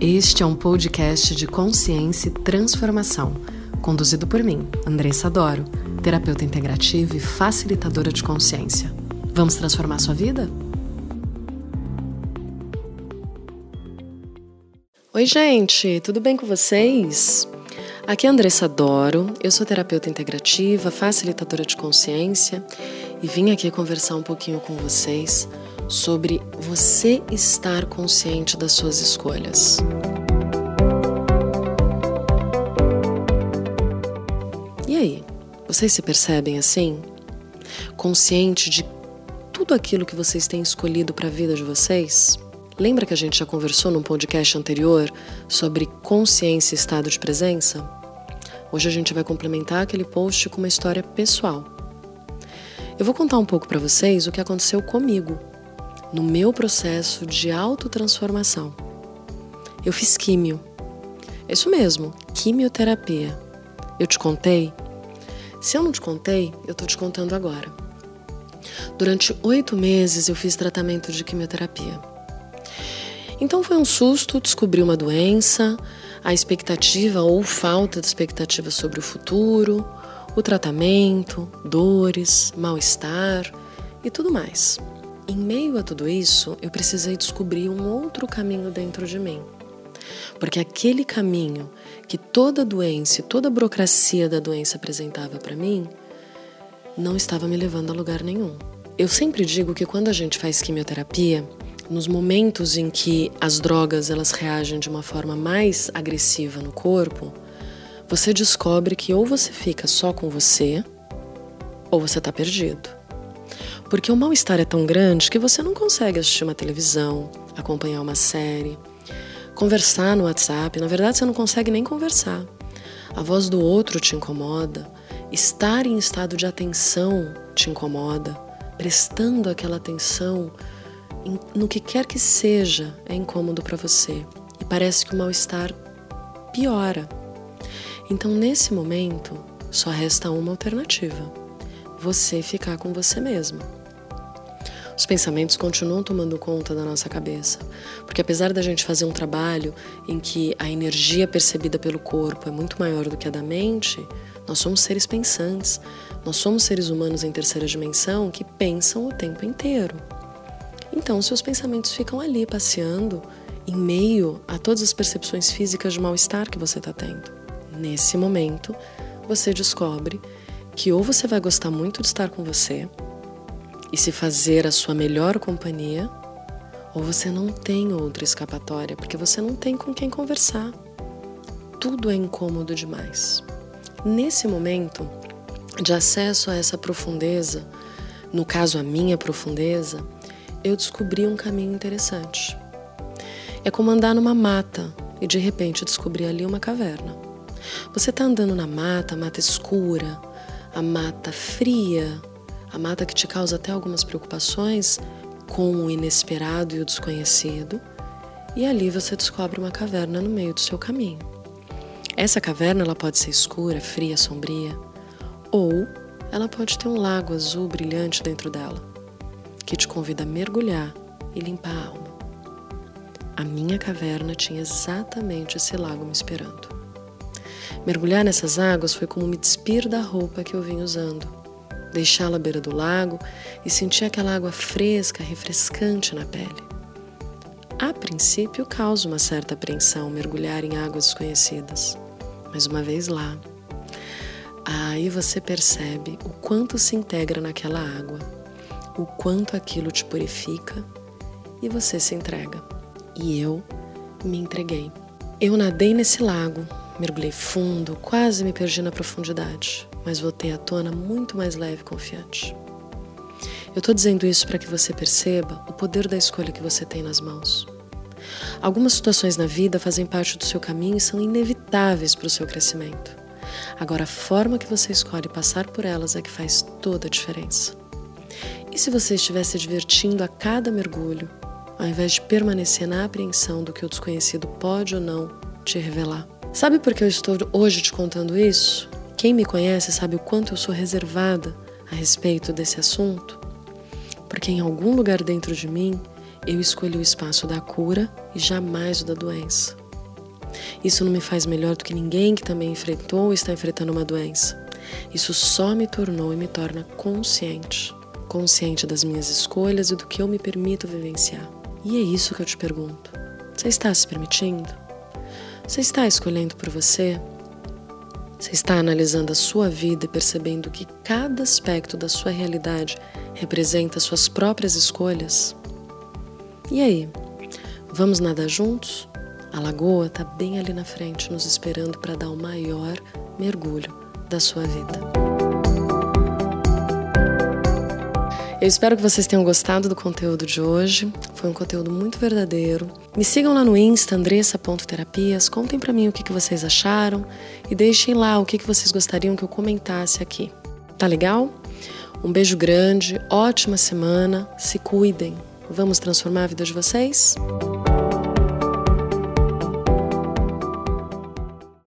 Este é um podcast de consciência e transformação, conduzido por mim, Andressa Doro, terapeuta integrativa e facilitadora de consciência. Vamos transformar sua vida? Oi, gente, tudo bem com vocês? Aqui é Andressa Doro, eu sou terapeuta integrativa, facilitadora de consciência e vim aqui conversar um pouquinho com vocês sobre você estar consciente das suas escolhas. E aí, vocês se percebem assim? Consciente de tudo aquilo que vocês têm escolhido para a vida de vocês? Lembra que a gente já conversou num podcast anterior sobre consciência e estado de presença? Hoje a gente vai complementar aquele post com uma história pessoal. Eu vou contar um pouco para vocês o que aconteceu comigo no meu processo de autotransformação. Eu fiz químio. Isso mesmo, quimioterapia. Eu te contei? Se eu não te contei, eu tô te contando agora. Durante oito meses eu fiz tratamento de quimioterapia. Então foi um susto descobrir uma doença, a expectativa ou falta de expectativa sobre o futuro, o tratamento, dores, mal-estar e tudo mais. Em meio a tudo isso, eu precisei descobrir um outro caminho dentro de mim. Porque aquele caminho que toda doença, toda burocracia da doença apresentava para mim, não estava me levando a lugar nenhum. Eu sempre digo que quando a gente faz quimioterapia, nos momentos em que as drogas elas reagem de uma forma mais agressiva no corpo, você descobre que ou você fica só com você, ou você está perdido. Porque o mal-estar é tão grande que você não consegue assistir uma televisão, acompanhar uma série, conversar no WhatsApp. Na verdade, você não consegue nem conversar. A voz do outro te incomoda, estar em estado de atenção te incomoda, prestando aquela atenção no que quer que seja é incômodo para você e parece que o mal-estar piora. Então, nesse momento, só resta uma alternativa: você ficar com você mesmo. Os pensamentos continuam tomando conta da nossa cabeça, porque apesar da gente fazer um trabalho em que a energia percebida pelo corpo é muito maior do que a da mente, nós somos seres pensantes, nós somos seres humanos em terceira dimensão que pensam o tempo inteiro. Então, seus pensamentos ficam ali passeando em meio a todas as percepções físicas de mal-estar que você está tendo. Nesse momento, você descobre que ou você vai gostar muito de estar com você, e se fazer a sua melhor companhia, ou você não tem outra escapatória, porque você não tem com quem conversar. Tudo é incômodo demais. Nesse momento de acesso a essa profundeza, no caso a minha profundeza, eu descobri um caminho interessante. É como andar numa mata e de repente descobrir ali uma caverna. Você está andando na mata, a mata escura, a mata fria, a mata que te causa até algumas preocupações com o inesperado e o desconhecido, e ali você descobre uma caverna no meio do seu caminho. Essa caverna ela pode ser escura, fria, sombria, ou ela pode ter um lago azul brilhante dentro dela, que te convida a mergulhar e limpar a alma. A minha caverna tinha exatamente esse lago me esperando. Mergulhar nessas águas foi como me despir da roupa que eu vim usando deixá-la à beira do lago e sentir aquela água fresca, refrescante na pele. A princípio, causa uma certa apreensão mergulhar em águas desconhecidas, mas uma vez lá, aí você percebe o quanto se integra naquela água, o quanto aquilo te purifica e você se entrega. E eu me entreguei. Eu nadei nesse lago, mergulhei fundo, quase me perdi na profundidade mas voltei à tona muito mais leve e confiante. Eu estou dizendo isso para que você perceba o poder da escolha que você tem nas mãos. Algumas situações na vida fazem parte do seu caminho e são inevitáveis para o seu crescimento. Agora, a forma que você escolhe passar por elas é que faz toda a diferença. E se você estiver se divertindo a cada mergulho, ao invés de permanecer na apreensão do que o desconhecido pode ou não te revelar? Sabe por que eu estou hoje te contando isso? Quem me conhece sabe o quanto eu sou reservada a respeito desse assunto, porque em algum lugar dentro de mim eu escolhi o espaço da cura e jamais o da doença. Isso não me faz melhor do que ninguém que também enfrentou ou está enfrentando uma doença. Isso só me tornou e me torna consciente. Consciente das minhas escolhas e do que eu me permito vivenciar. E é isso que eu te pergunto. Você está se permitindo? Você está escolhendo por você? Você está analisando a sua vida e percebendo que cada aspecto da sua realidade representa suas próprias escolhas? E aí, vamos nadar juntos? A lagoa está bem ali na frente, nos esperando para dar o maior mergulho da sua vida. Eu espero que vocês tenham gostado do conteúdo de hoje. Foi um conteúdo muito verdadeiro. Me sigam lá no Insta, andressa.terapias. Contem para mim o que, que vocês acharam e deixem lá o que, que vocês gostariam que eu comentasse aqui. Tá legal? Um beijo grande, ótima semana, se cuidem. Vamos transformar a vida de vocês?